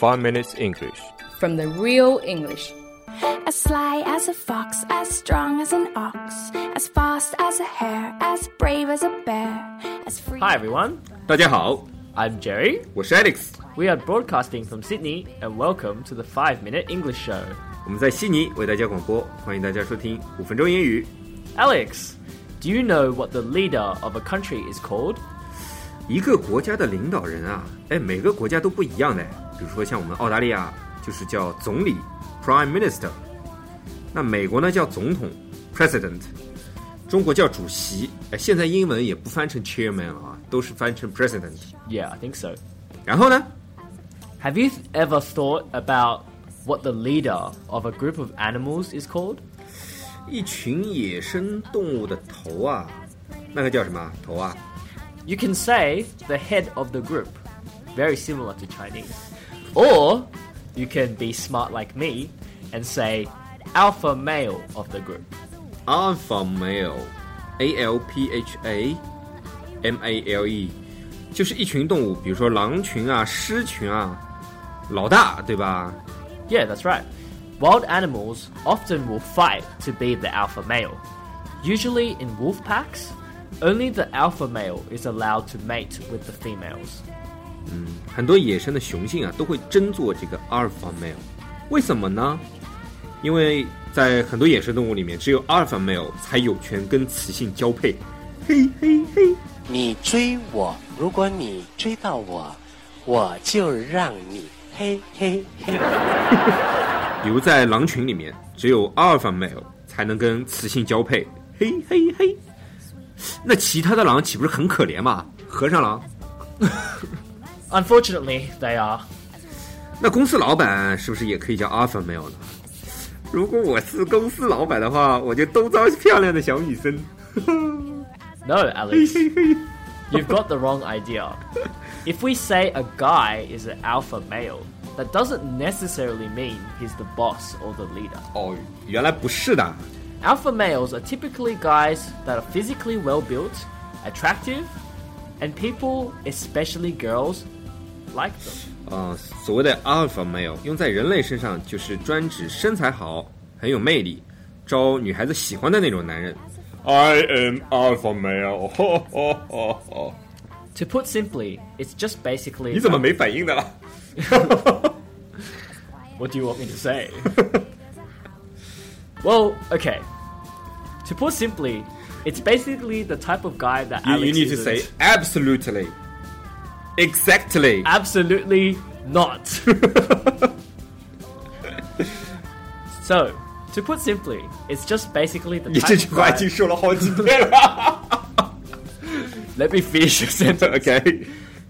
5 Minutes English. from the real English. As sly as a fox, as strong as an ox, as fast as a hare, as brave as a bear, as free. Hi everyone, 大家好， I'm Jerry. 我是 Alex， We are broadcasting from Sydney and welcome to the 5 Minute English Show. 我们在悉尼为大家广播，欢迎大家收听五分钟英语。 Alex, do you know what the leader of a country is called? 一个国家的领导人啊，哎，每个国家都不一样的。 比如说像我们澳大利亚就是叫总理 （Prime Minister），那美国呢叫总统 （President），中国叫主席。哎，现在英文也不翻成 Chairman 了啊，都是翻成 President。 Yeah, I think so. 然后呢， Have you ever thought about what the leader of a group of animals is called? 一群野生动物的头啊，那个叫什么头啊？ You can say the head of the group, very similar to Chinese. Or you can be smart like me and say alpha male of the group. Alpha male，A L P H A M A L E，就是一群动物，比如说狼群啊、狮群啊，老大，对吧？ Yeah, that's right. Wild animals often will fight to be the alpha male. Usually in wolf packs, only the alpha male is allowed to mate with the females. 很多野生的雄性啊，都会争做这个 alpha male，为什么呢？因为在很多野生动物里面，只有 alpha male 才有权跟雌性交配。嘿嘿嘿，你追我，如果你追到我，我就让你嘿嘿嘿。比如 在狼群里面，只有 alpha male 才能跟雌性交配。嘿嘿嘿，那其他的狼岂不是很可怜嘛？和尚狼。Unfortunately, they are. 那公司老板是不是也可以叫 alpha male 呢？如果我是公司老板的话，我就都招漂亮的小女生。 No, Alex. You've got the wrong idea. If we say a guy is an alpha male, that doesn't necessarily mean he's the boss or the leader. 哦，原来不是的。 Alpha males are typically guys that are physically well built, attractive, and people, especially girls, like them. 啊、所谓的 alpha male 用在人类身上，就是专指身材好、很有魅力、招女孩子喜欢的那种男人。I am alpha male 吼吼吼吼 To put simply, it's just basically. 你怎么没反应的了？ What do you want me to say? well, okay. To put simply, it's basically the type of guy that You, Alex you need to isn't. say absolutely, exactly. absolutely not. so, to put simply, it's just basically the 你 type 这 of 句话已 guy. 经说了好几遍了。 Let me finish your sentence. OK，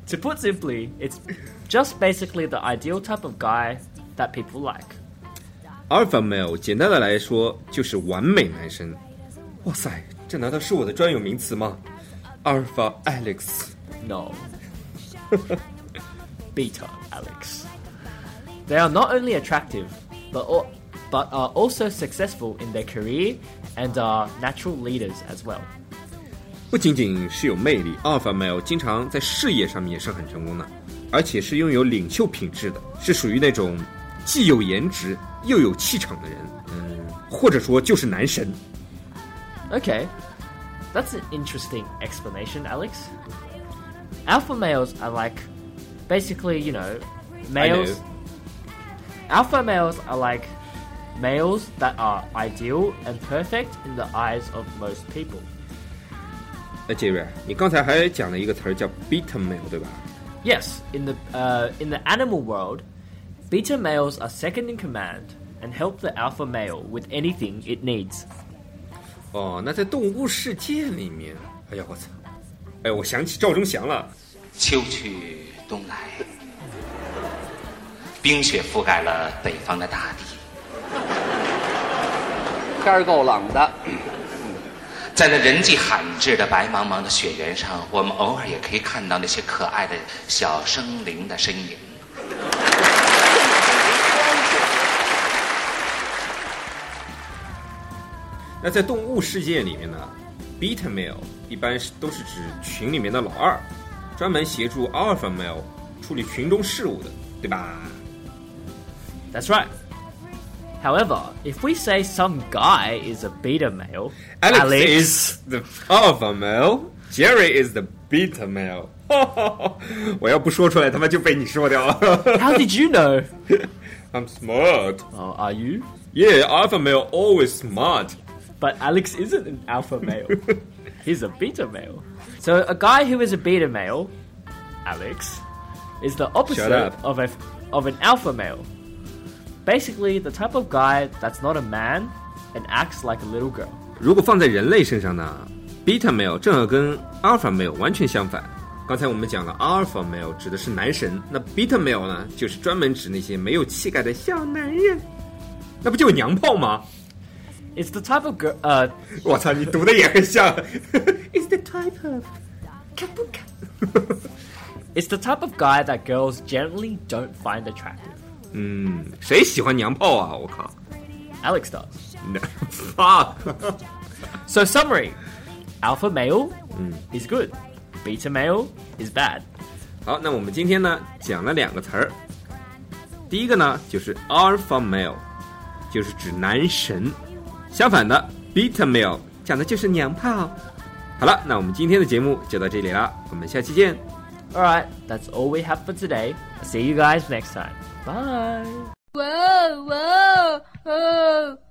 To put simply, it's just basically the ideal type of guy that people like. Alpha male 简单的来说就是完美男生。哇塞，这难道是我的专有名词吗？Alpha Alex。 No. Beta, Alex. They are not only attractive, but, al- but are also successful in their career and are natural leaders as well. 不仅仅是有魅力，Alpha male 经常在事业上面也是很成功的，而且是拥有领袖品质的，是属于那种既有颜值又有气场的人。嗯，或者说就是男神。 Okay, that's an interesting explanation, Alex. Alpha males are like, basically, you know, males. know. Alpha males are like males that are ideal and perfect in the eyes of most people. 那杰瑞，你刚才还讲了一个词儿叫 beta male，对吧？ Yes, in the uh, in the animal world, beta males are second in command and help the alpha male with anything it needs. 哦，那在动物世界里面，哎呀，我操！ 哎，我想起赵忠祥了。秋去冬来，冰雪覆盖了北方的大地。天儿够冷的，在那人迹罕至的白茫茫的雪原上，我们偶尔也可以看到那些可爱的小生灵的身影。那在动物世界里面呢，beta male 一般是都是指群里面的老二，专门协助 alpha male 处理群中事务的，对吧？ That's right. However, if we say some guy is a beta male, Alex, is the alpha male. Jerry is the beta male. 我要不说出来，他妈就被你说掉了。 How did you know? I'm smart. Oh, are you? Yeah, alpha male always smart. But Alex isn't an alpha male. He's a beta male. So a guy who is a beta male, Alex, is the opposite up. of a of an alpha male. Basically, the type of guy that's not a man and acts like a little girl. 如果放在人类身上呢，beta male 正好跟 alpha male 完全相反。刚才我们讲了，alpha male 指的是男神，那 beta male 呢，就是专门指那些没有气概的小男人。那不就是娘炮吗？ It's the type of girl. Uh, 我操，你读的也很像。It's the type of it's the type of guy that girls generally don't find attractive. 嗯，谁喜欢娘炮啊？我靠 Alex does. 那，fuck， So summary: alpha male is good, beta male is bad. 好，那我们今天呢讲了两个词儿，第一个呢就是 alpha male，就是指男神； 相反的 beta male 讲的就是娘炮。好了，那我们今天的节目就到这里了，我们下期见。All right, that's all we have for today. See you guys next time. Bye. Whoa, whoa, whoa.